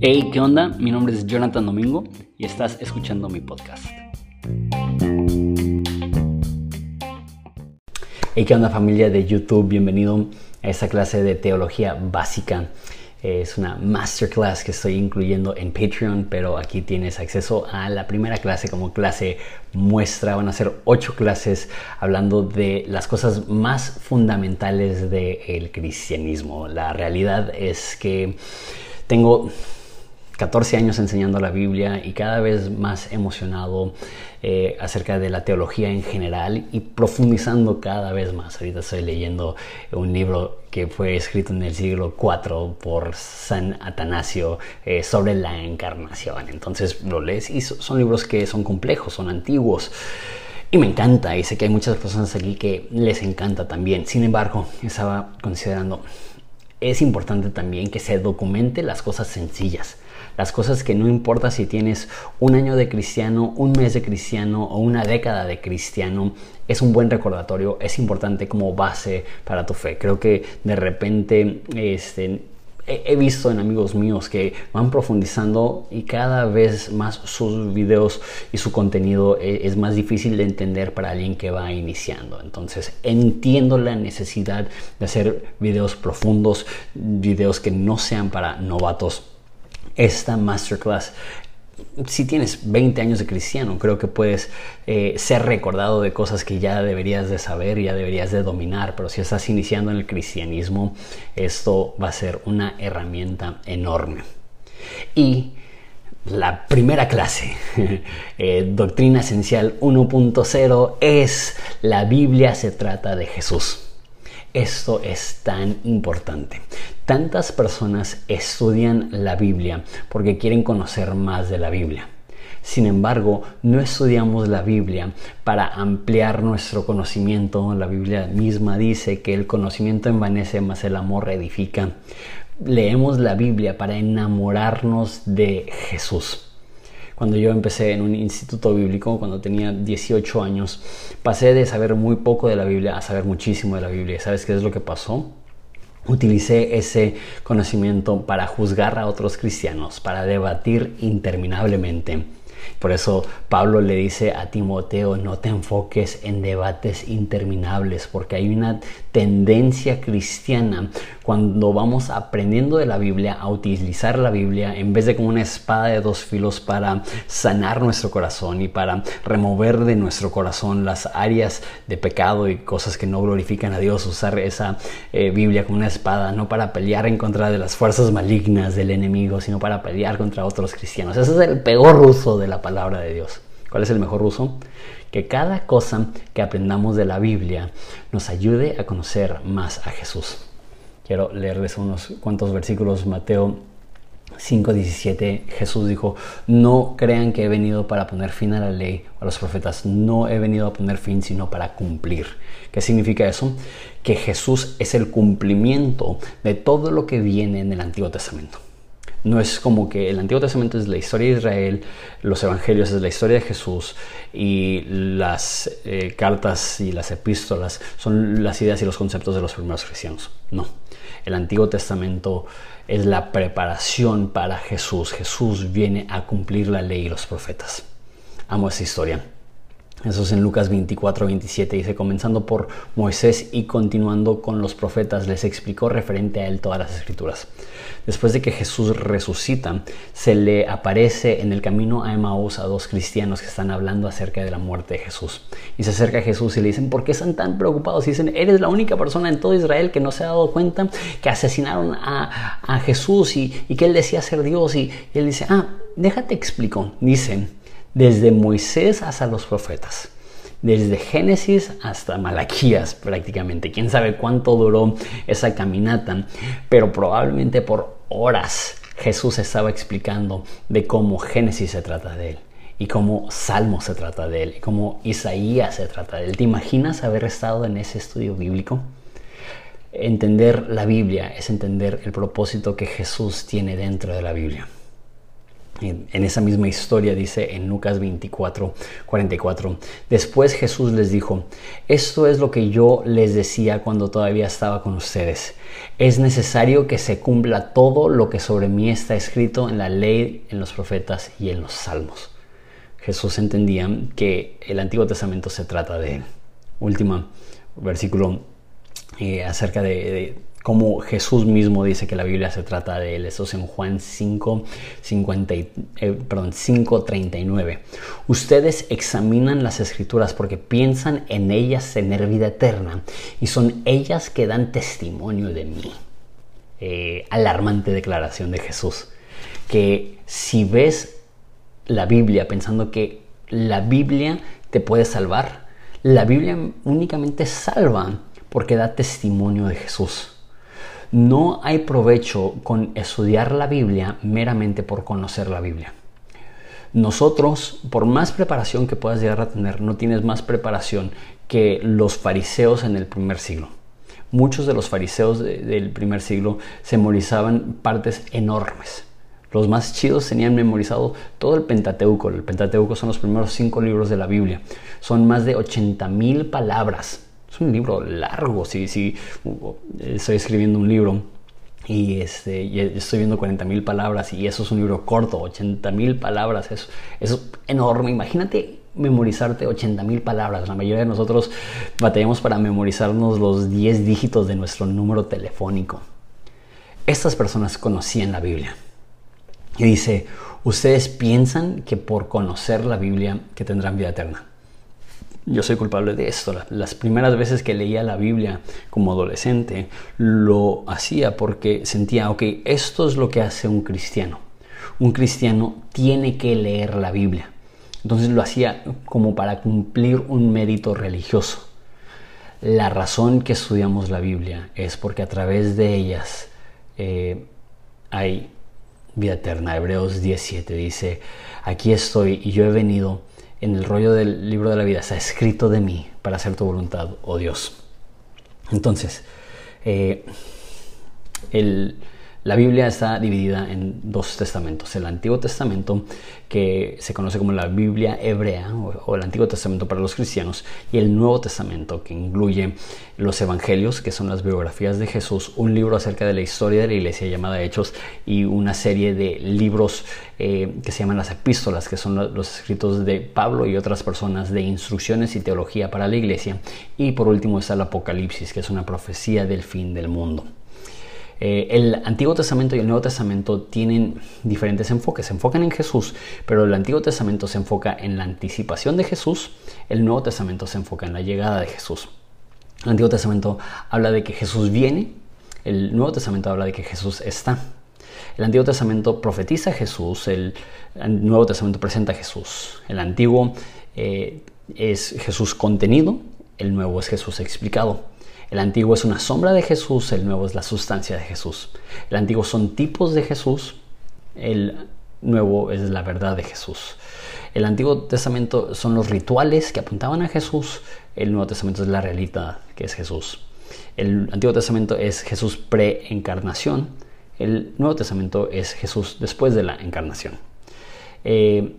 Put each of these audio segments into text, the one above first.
Hey, ¿qué onda? Mi nombre es Jonathan Domingo y estás escuchando mi podcast. Hey, ¿qué onda familia de YouTube? Bienvenido a esta clase de teología básica. Es una masterclass que estoy incluyendo en Patreon, pero aquí tienes acceso a la primera clase como clase muestra. Van a ser ocho clases hablando de las cosas más fundamentales del cristianismo. La realidad es que tengo 14 años enseñando la Biblia y cada vez más emocionado eh, acerca de la teología en general y profundizando cada vez más. Ahorita estoy leyendo un libro que fue escrito en el siglo IV por San Atanasio eh, sobre la encarnación. Entonces lo lees y son libros que son complejos, son antiguos. Y me encanta, y sé que hay muchas personas aquí que les encanta también. Sin embargo, estaba considerando, es importante también que se documente las cosas sencillas las cosas que no importa si tienes un año de cristiano, un mes de cristiano o una década de cristiano, es un buen recordatorio, es importante como base para tu fe. Creo que de repente este, he visto en amigos míos que van profundizando y cada vez más sus videos y su contenido e, es más difícil de entender para alguien que va iniciando. Entonces entiendo la necesidad de hacer videos profundos, videos que no sean para novatos esta masterclass. Si tienes 20 años de cristiano, creo que puedes eh, ser recordado de cosas que ya deberías de saber, ya deberías de dominar, pero si estás iniciando en el cristianismo, esto va a ser una herramienta enorme. Y la primera clase, eh, Doctrina Esencial 1.0, es la Biblia se trata de Jesús. Esto es tan importante. Tantas personas estudian la Biblia porque quieren conocer más de la Biblia. Sin embargo, no estudiamos la Biblia para ampliar nuestro conocimiento. La Biblia misma dice que el conocimiento envanece, más el amor edifica. Leemos la Biblia para enamorarnos de Jesús cuando yo empecé en un instituto bíblico, cuando tenía 18 años, pasé de saber muy poco de la Biblia a saber muchísimo de la Biblia. ¿Sabes qué es lo que pasó? Utilicé ese conocimiento para juzgar a otros cristianos, para debatir interminablemente por eso Pablo le dice a Timoteo, no te enfoques en debates interminables, porque hay una tendencia cristiana cuando vamos aprendiendo de la Biblia a utilizar la Biblia en vez de como una espada de dos filos para sanar nuestro corazón y para remover de nuestro corazón las áreas de pecado y cosas que no glorifican a Dios, usar esa eh, Biblia como una espada, no para pelear en contra de las fuerzas malignas del enemigo, sino para pelear contra otros cristianos. Ese es el peor uso de la palabra de Dios. ¿Cuál es el mejor uso? Que cada cosa que aprendamos de la Biblia nos ayude a conocer más a Jesús. Quiero leerles unos cuantos versículos. Mateo 5:17 Jesús dijo, no crean que he venido para poner fin a la ley o a los profetas, no he venido a poner fin sino para cumplir. ¿Qué significa eso? Que Jesús es el cumplimiento de todo lo que viene en el Antiguo Testamento. No es como que el Antiguo Testamento es la historia de Israel, los evangelios es la historia de Jesús y las eh, cartas y las epístolas son las ideas y los conceptos de los primeros cristianos. No, el Antiguo Testamento es la preparación para Jesús. Jesús viene a cumplir la ley y los profetas. Amo esa historia. Eso es en Lucas 24, 27. Dice, comenzando por Moisés y continuando con los profetas, les explicó referente a él todas las escrituras. Después de que Jesús resucita, se le aparece en el camino a Emmaus a dos cristianos que están hablando acerca de la muerte de Jesús. Y se acerca a Jesús y le dicen, ¿por qué están tan preocupados? Y dicen, eres la única persona en todo Israel que no se ha dado cuenta que asesinaron a, Jesús y, que él decía ser Dios. Y, y él dice, ah, déjate explico. Dicen, desde Moisés hasta los profetas. Desde Génesis hasta Malaquías prácticamente. Quién sabe cuánto duró esa caminata, pero probablemente por horas Jesús estaba explicando de cómo Génesis se trata de él y cómo Salmo se trata de él y cómo Isaías se trata de él. ¿Te imaginas haber estado en ese estudio bíblico? Entender la Biblia es entender el propósito que Jesús tiene dentro de la Biblia. En esa misma historia dice en Lucas 24, 44, después Jesús les dijo, esto es lo que yo les decía cuando todavía estaba con ustedes, es necesario que se cumpla todo lo que sobre mí está escrito en la ley, en los profetas y en los salmos. Jesús entendía que el Antiguo Testamento se trata de él. Último versículo eh, acerca de como Jesús mismo dice que la Biblia se trata de él. Eso es en Juan 5, 50, eh, perdón, 5, 39. Ustedes examinan las escrituras porque piensan en ellas tener vida eterna y son ellas que dan testimonio de mí. Eh, alarmante declaración de Jesús. Que si ves la Biblia pensando que la Biblia te puede salvar, la Biblia únicamente salva porque da testimonio de Jesús. No hay provecho con estudiar la Biblia meramente por conocer la Biblia. Nosotros, por más preparación que puedas llegar a tener, no tienes más preparación que los fariseos en el primer siglo. Muchos de los fariseos del primer siglo se memorizaban partes enormes. Los más chidos tenían memorizado todo el Pentateuco. El Pentateuco son los primeros cinco libros de la Biblia. Son más de 80 mil palabras es un libro largo, si, si estoy escribiendo un libro y, este, estoy viendo 40 mil palabras y eso es un libro corto, 80 mil palabras, eso, es enorme. Imagínate memorizarte 80 mil palabras. La mayoría de nosotros batallamos para memorizarnos los 10 dígitos de nuestro número telefónico. Estas personas conocían la Biblia. Y dice, ustedes piensan que por conocer la Biblia que tendrán vida eterna. Yo soy culpable de esto. Las primeras veces que leía la Biblia como adolescente, lo hacía porque sentía, ok, esto es lo que hace un cristiano. Un cristiano tiene que leer la Biblia. Entonces lo hacía como para cumplir un mérito religioso. La razón que estudiamos la Biblia es porque a través de ellas eh, hay vida eterna. Hebreos 17 dice, aquí estoy y yo he venido en el rollo del libro de la vida está escrito de mí para hacer tu voluntad, oh Dios. Entonces, eh, el, la Biblia está dividida en dos testamentos. El Antiguo Testamento, que se conoce como la Biblia hebrea o, el Antiguo Testamento para los cristianos, y el Nuevo Testamento, que incluye los Evangelios, que son las biografías de Jesús, un libro acerca de la historia de la iglesia llamada Hechos, y una serie de libros eh, que se llaman las epístolas, que son los escritos de Pablo y otras personas de instrucciones y teología para la iglesia. Y por último está el Apocalipsis, que es una profecía del fin del mundo. Eh, el Antiguo Testamento y el Nuevo Testamento tienen diferentes enfoques. Se enfocan en Jesús, pero el Antiguo Testamento se enfoca en la anticipación de Jesús, el Nuevo Testamento se enfoca en la llegada de Jesús. El Antiguo Testamento habla de que Jesús viene, el Nuevo Testamento habla de que Jesús está. El Antiguo Testamento profetiza a Jesús, el Nuevo Testamento presenta a Jesús. El Antiguo eh, es Jesús contenido, el Nuevo es Jesús explicado. El antiguo es una sombra de Jesús, el nuevo es la sustancia de Jesús. El antiguo son tipos de Jesús, el nuevo es la verdad de Jesús. El Antiguo Testamento son los rituales que apuntaban a Jesús, el Nuevo Testamento es la realidad que es Jesús. El Antiguo Testamento es Jesús pre-encarnación, el Nuevo Testamento es Jesús después de la encarnación. Eh,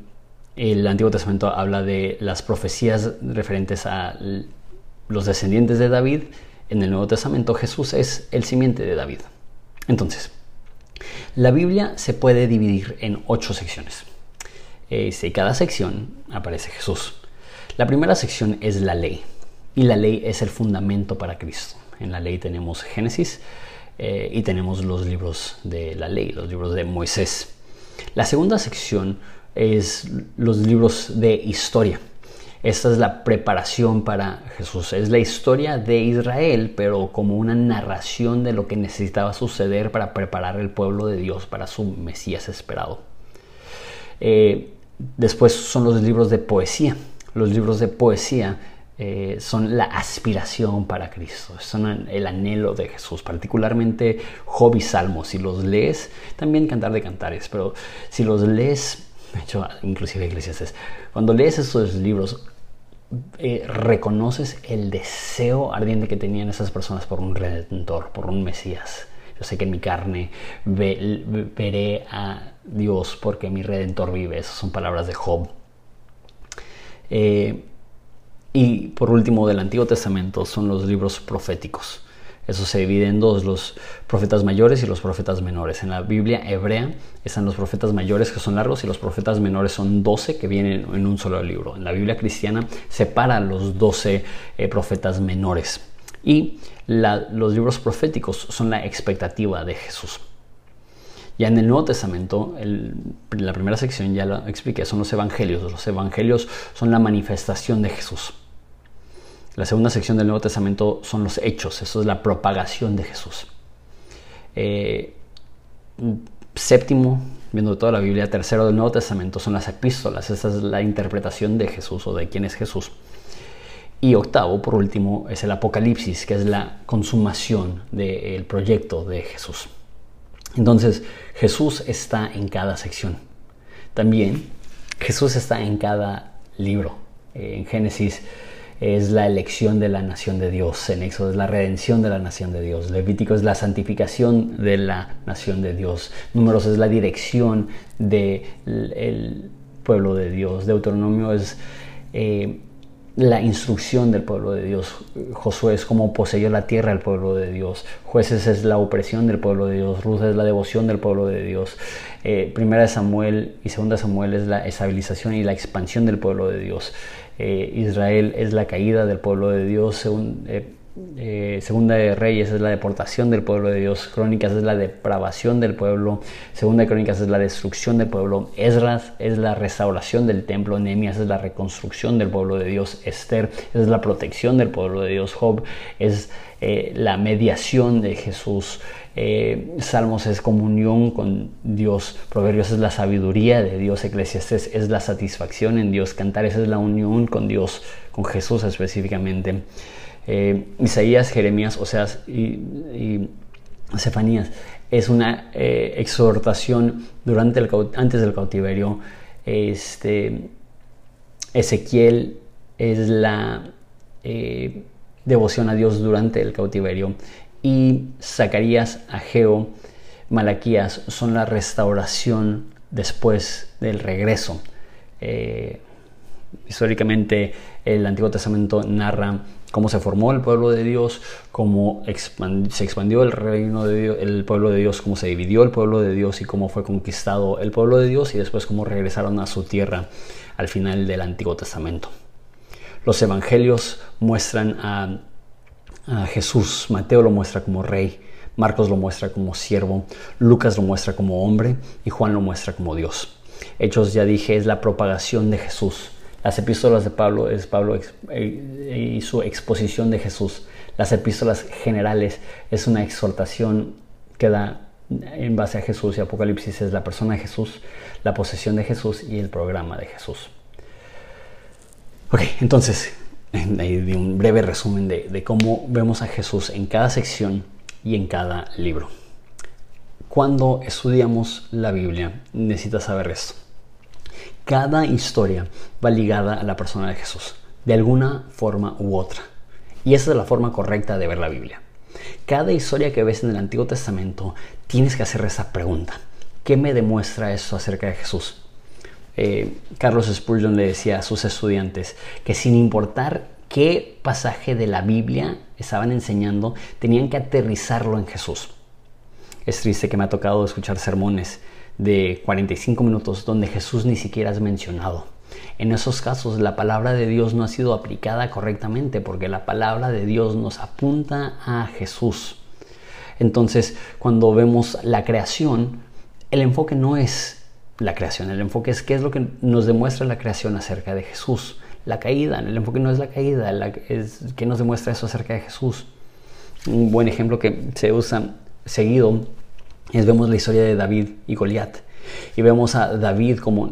el Antiguo Testamento habla de las profecías referentes a los descendientes de David en el Nuevo Testamento Jesús es el simiente de David. Entonces, la Biblia se puede dividir en ocho secciones. este, cada sección aparece Jesús. La primera sección es la ley. Y la ley es el fundamento para Cristo. En la ley tenemos Génesis eh, y tenemos los libros de la ley, los libros de Moisés. La segunda sección es los libros de historia. Esta es la preparación para Jesús. Es la historia de Israel, pero como una narración de lo que necesitaba suceder para preparar el pueblo de Dios para su Mesías esperado. Eh, después son los libros de poesía. Los libros de poesía eh, son la aspiración para Cristo, son el anhelo de Jesús, particularmente Job y Salmos. Si los lees, también Cantar de Cantares, pero si los lees, hecho, inclusive Iglesias, cuando lees esos libros, eh, reconoces el deseo ardiente que tenían esas personas por un redentor, por un Mesías. Yo sé que en mi carne veré a Dios porque mi redentor vive. Esas son palabras de Job. Eh, y por último, del Antiguo Testamento son los libros proféticos. Eso se divide en dos, los profetas mayores y los profetas menores. En la Biblia hebrea están los profetas mayores que son largos y los profetas menores son 12 que vienen en un solo libro. En la Biblia cristiana separa los 12 eh, profetas menores. Y los libros proféticos son la expectativa de Jesús. Ya en el Nuevo Testamento, en la primera sección ya lo expliqué, son los evangelios. Los evangelios son la manifestación de Jesús. La segunda sección del Nuevo Testamento son los hechos, eso es la propagación de Jesús. Eh, séptimo, viendo toda la Biblia, tercero del Nuevo Testamento son las epístolas, esa es la interpretación de Jesús o de quién es Jesús. Y octavo, por último, es el Apocalipsis, que es la consumación del proyecto de Jesús. Entonces, Jesús está en cada sección. También Jesús está en cada libro. Eh, en Génesis es la elección de la nación de Dios, en Éxodo es la redención de la nación de Dios, Levítico es la santificación de la nación de Dios, Números es la dirección del pueblo de Dios, Deuteronomio es eh, la instrucción del pueblo de Dios, Josué es como poseyó la tierra el pueblo de Dios, Jueces es la opresión del pueblo de Dios, Ruth es la devoción del pueblo de Dios, eh, Primera de Samuel y Segunda de Samuel es la estabilización y la expansión del pueblo de Dios. Eh, Israel es la caída del pueblo de Dios, eh, eh, Segunda de Reyes es la deportación del pueblo de Dios, Crónicas es la depravación del pueblo, Segunda de Crónicas es la destrucción del pueblo, Esdras es la restauración del templo, Nehemías es la reconstrucción del pueblo de Dios, Esther es la protección del pueblo de Dios, Job es la mediación de Jesús, eh, Salmos es comunión con Dios, Proverbios es la sabiduría de Dios, Eclesiastes es la satisfacción en Dios, Cantares es la unión con Dios, con Jesús específicamente. Eh, Isaías, Jeremías, Oseas y, y Cefanías es una eh, exhortación durante el, antes del cautiverio. Este, Ezequiel es la devoción a Dios durante el cautiverio y Zacarías, Ageo, Malaquías son la restauración después del regreso. Eh, históricamente el Antiguo Testamento narra cómo se formó el pueblo de Dios, cómo se expandió el reino de Dios, el pueblo de Dios, cómo se dividió el pueblo de Dios y cómo fue conquistado el pueblo de Dios y después cómo regresaron a su tierra al final del Antiguo Testamento. Los evangelios muestran a a Jesús. Mateo lo muestra como rey, Marcos lo muestra como siervo, Lucas lo muestra como hombre y Juan lo muestra como Dios. Hechos, ya dije, es la propagación de Jesús. Las epístolas de Pablo es Pablo eh, y su exposición de Jesús. Las epístolas generales es una exhortación que da en base a Jesús y Apocalipsis es la persona de Jesús, la posesión de Jesús y el programa de Jesús. Ok, entonces, de un breve resumen de, cómo vemos a Jesús en cada sección y en cada libro. Cuando estudiamos la Biblia, necesitas saber esto. Cada historia va ligada a la persona de Jesús, de alguna forma u otra. Y esa es la forma correcta de ver la Biblia. Cada historia que ves en el Antiguo Testamento, tienes que hacer esa pregunta. ¿Qué me demuestra eso acerca de Jesús? Eh, Carlos Spurgeon le decía a sus estudiantes que sin importar qué pasaje de la Biblia estaban enseñando, tenían que aterrizarlo en Jesús. Es triste que me ha tocado escuchar sermones de 45 minutos donde Jesús ni siquiera es mencionado. En esos casos la palabra de Dios no ha sido aplicada correctamente porque la palabra de Dios nos apunta a Jesús. Entonces, cuando vemos la creación, el enfoque no es la creación. El enfoque es qué es lo que nos demuestra la creación acerca de Jesús. La caída, el enfoque no es la caída, es que nos demuestra eso acerca de Jesús. Un buen ejemplo que se usa seguido es vemos la historia de David y Goliat. Y vemos a David como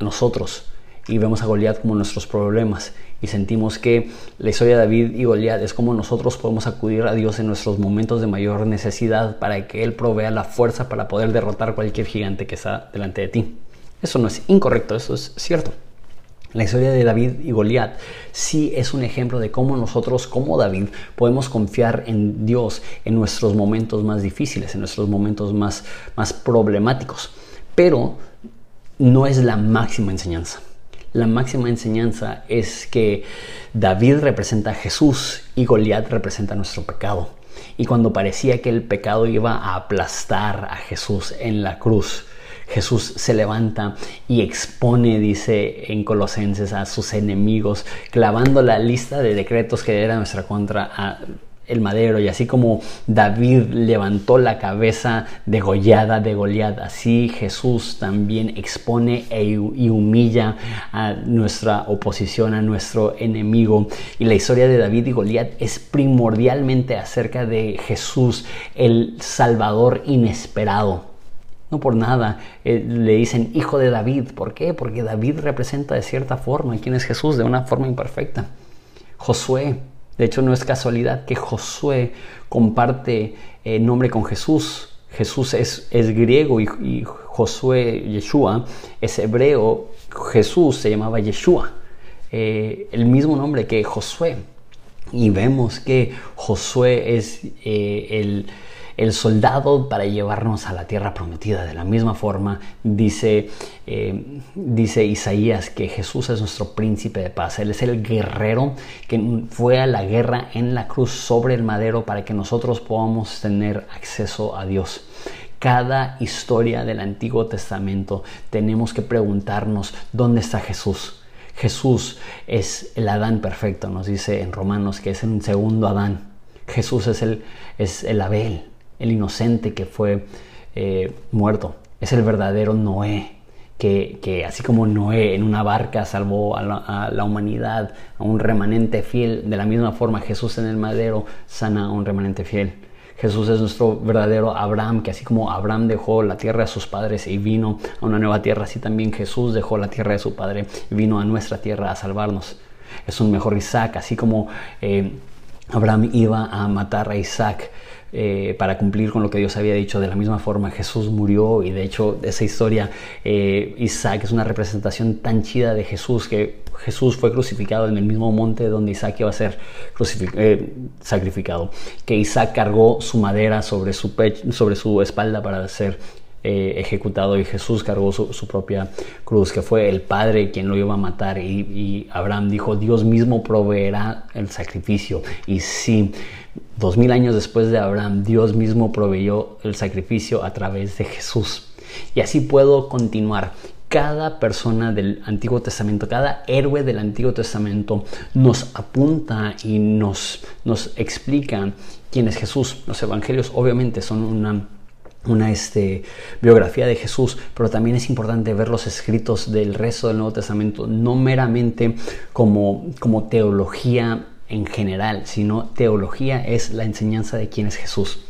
nosotros y vemos a Goliat como nuestros problemas y sentimos que la historia de David y Goliat es como nosotros podemos acudir a Dios en nuestros momentos de mayor necesidad para que Él provea la fuerza para poder derrotar cualquier gigante que está delante de ti. Eso no es incorrecto, eso es cierto. La historia de David y Goliat sí es un ejemplo de cómo nosotros, como David, podemos confiar en Dios en nuestros momentos más difíciles, en nuestros momentos más, más problemáticos. Pero no es la máxima enseñanza. La máxima enseñanza es que David representa a Jesús y Goliat representa nuestro pecado. Y cuando parecía que el pecado iba a aplastar a Jesús en la cruz, Jesús se levanta y expone, dice en Colosenses, a sus enemigos, clavando la lista de decretos que era nuestra contra el madero y así como David levantó la cabeza degollada de Goliat, así Jesús también expone e y humilla a nuestra oposición, a nuestro enemigo. Y la historia de David y Goliat es primordialmente acerca de Jesús, el Salvador inesperado no por nada eh, le dicen hijo de David. ¿Por qué? Porque David representa de cierta forma quién es Jesús, de una forma imperfecta. Josué, de hecho no es casualidad que Josué comparte eh, nombre con Jesús. Jesús es, es griego y, Josué, Yeshua, es hebreo. Jesús se llamaba Yeshua, eh, el mismo nombre que Josué. Y vemos que Josué es el el soldado para llevarnos a la tierra prometida. De la misma forma, dice, eh, dice Isaías que Jesús es nuestro príncipe de paz. Él es el guerrero que fue a la guerra en la cruz sobre el madero para que nosotros podamos tener acceso a Dios cada historia del Antiguo Testamento tenemos que preguntarnos dónde está Jesús. Jesús es el Adán perfecto, nos dice en Romanos que es un segundo Adán. Jesús es el, es el Abel, el inocente que fue eh, muerto. Es el verdadero Noé, que, así como Noé en una barca salvó a la, humanidad, a un remanente fiel, de la misma forma Jesús en el madero sana a un remanente fiel. Jesús es nuestro verdadero Abraham, que así como Abraham dejó la tierra de sus padres y vino a una nueva tierra, así también Jesús dejó la tierra de su padre y vino a nuestra tierra a salvarnos. Es un mejor Isaac, así como eh, Abraham iba a matar a Isaac eh, para cumplir con lo que Dios había dicho. De la misma forma, Jesús murió y de hecho esa historia, eh, Isaac es una representación tan chida de Jesús que Jesús fue crucificado en el mismo monte donde Isaac iba a ser eh, sacrificado. Que Isaac cargó su madera sobre su, sobre su espalda para ser ejecutado y Jesús cargó su, propia cruz, que fue el Padre quien lo iba a matar y, y Abraham dijo, Dios mismo proveerá el sacrificio. Y sí, Dos mil años después de Abraham, Dios mismo proveyó el sacrificio a través de Jesús. Y así puedo continuar. Cada persona del Antiguo Testamento, cada héroe del Antiguo Testamento nos apunta y nos, nos explica quién es Jesús. Los evangelios obviamente son una una este, biografía de Jesús, pero también es importante ver los escritos del resto del Nuevo Testamento, no meramente como, como teología en general, sino teología es la enseñanza de quién es Jesús.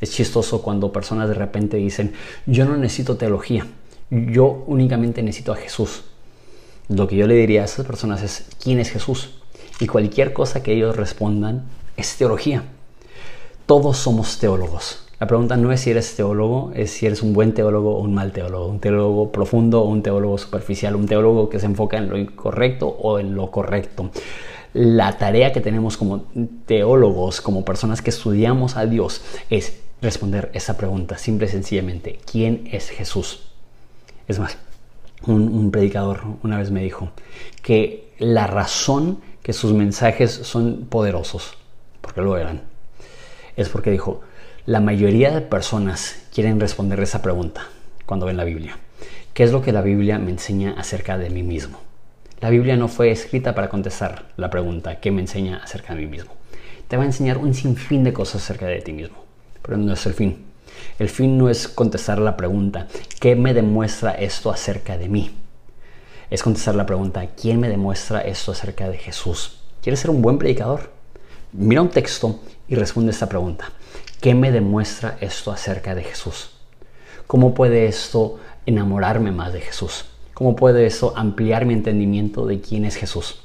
Es chistoso cuando personas de repente dicen, yo no necesito teología, yo únicamente necesito a Jesús. Lo que yo le diría a esas personas es, ¿quién es Jesús? Y cualquier cosa que ellos respondan es teología. Todos somos teólogos. La pregunta no es si eres teólogo, es si eres un buen teólogo o un mal teólogo, un teólogo profundo o un teólogo superficial, un teólogo que se enfoca en lo incorrecto o en lo correcto. La tarea que tenemos como teólogos, como personas que estudiamos a Dios, es responder esa pregunta, simple y sencillamente, ¿quién es Jesús? Es más, un, predicador una vez me dijo que la razón que sus mensajes son poderosos, porque lo eran, es porque dijo, la mayoría de personas quieren responder esa pregunta cuando ven la Biblia. ¿Qué es lo que la Biblia me enseña acerca de mí mismo? La Biblia no fue escrita para contestar la pregunta ¿qué me enseña acerca de mí mismo? Te va a enseñar un sinfín de cosas acerca de ti mismo, pero no es el fin. El fin no es contestar la pregunta ¿qué me demuestra esto acerca de mí? Es contestar la pregunta ¿quién me demuestra esto acerca de Jesús? ¿Quieres ser un buen predicador? Mira un texto y responde esta pregunta. ¿Qué me demuestra esto acerca de Jesús? ¿Cómo puede esto enamorarme más de Jesús? ¿Cómo puede eso ampliar mi entendimiento de quién es Jesús?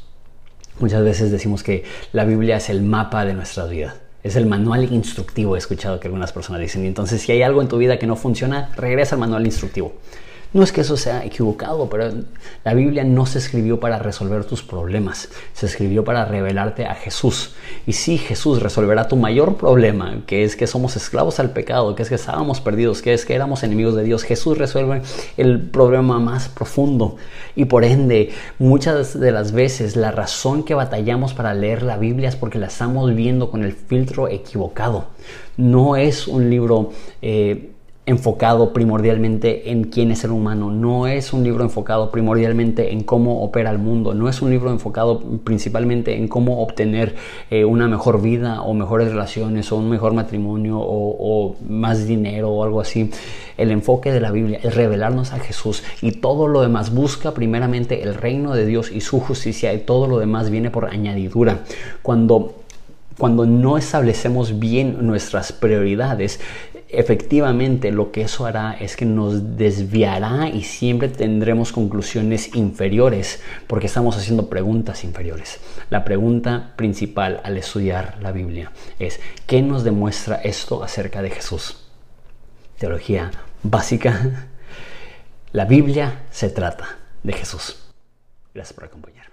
Muchas veces decimos que la Biblia es el mapa de nuestra vida. Es el manual instructivo, he escuchado que algunas personas dicen. Y entonces, si hay algo en tu vida que no funciona, regresa al manual instructivo. No es que eso sea equivocado, pero la Biblia no se escribió para resolver tus problemas, se escribió para revelarte a Jesús. Y sí, Jesús resolverá tu mayor problema, que es que somos esclavos al pecado, que es que estábamos perdidos, que es que éramos enemigos de Dios. Jesús resuelve el problema más profundo. Y por ende, muchas de las veces la razón que batallamos para leer la Biblia es porque la estamos viendo con el filtro equivocado. No es un libro... Eh, enfocado primordialmente en quién es el humano, no es un libro enfocado primordialmente en cómo opera el mundo, no es un libro enfocado principalmente en cómo obtener eh, una mejor vida o mejores relaciones o un mejor matrimonio o, o más dinero o algo así. El enfoque de la Biblia es revelarnos a Jesús y todo lo demás busca primeramente el reino de Dios y su justicia y todo lo demás viene por añadidura. Cuando cuando no establecemos bien nuestras prioridades, efectivamente lo que eso hará es que nos desviará y siempre tendremos conclusiones inferiores porque estamos haciendo preguntas inferiores. La pregunta principal al estudiar la Biblia es, ¿qué nos demuestra esto acerca de Jesús? Teología básica. La Biblia se trata de Jesús. Gracias por acompañarme.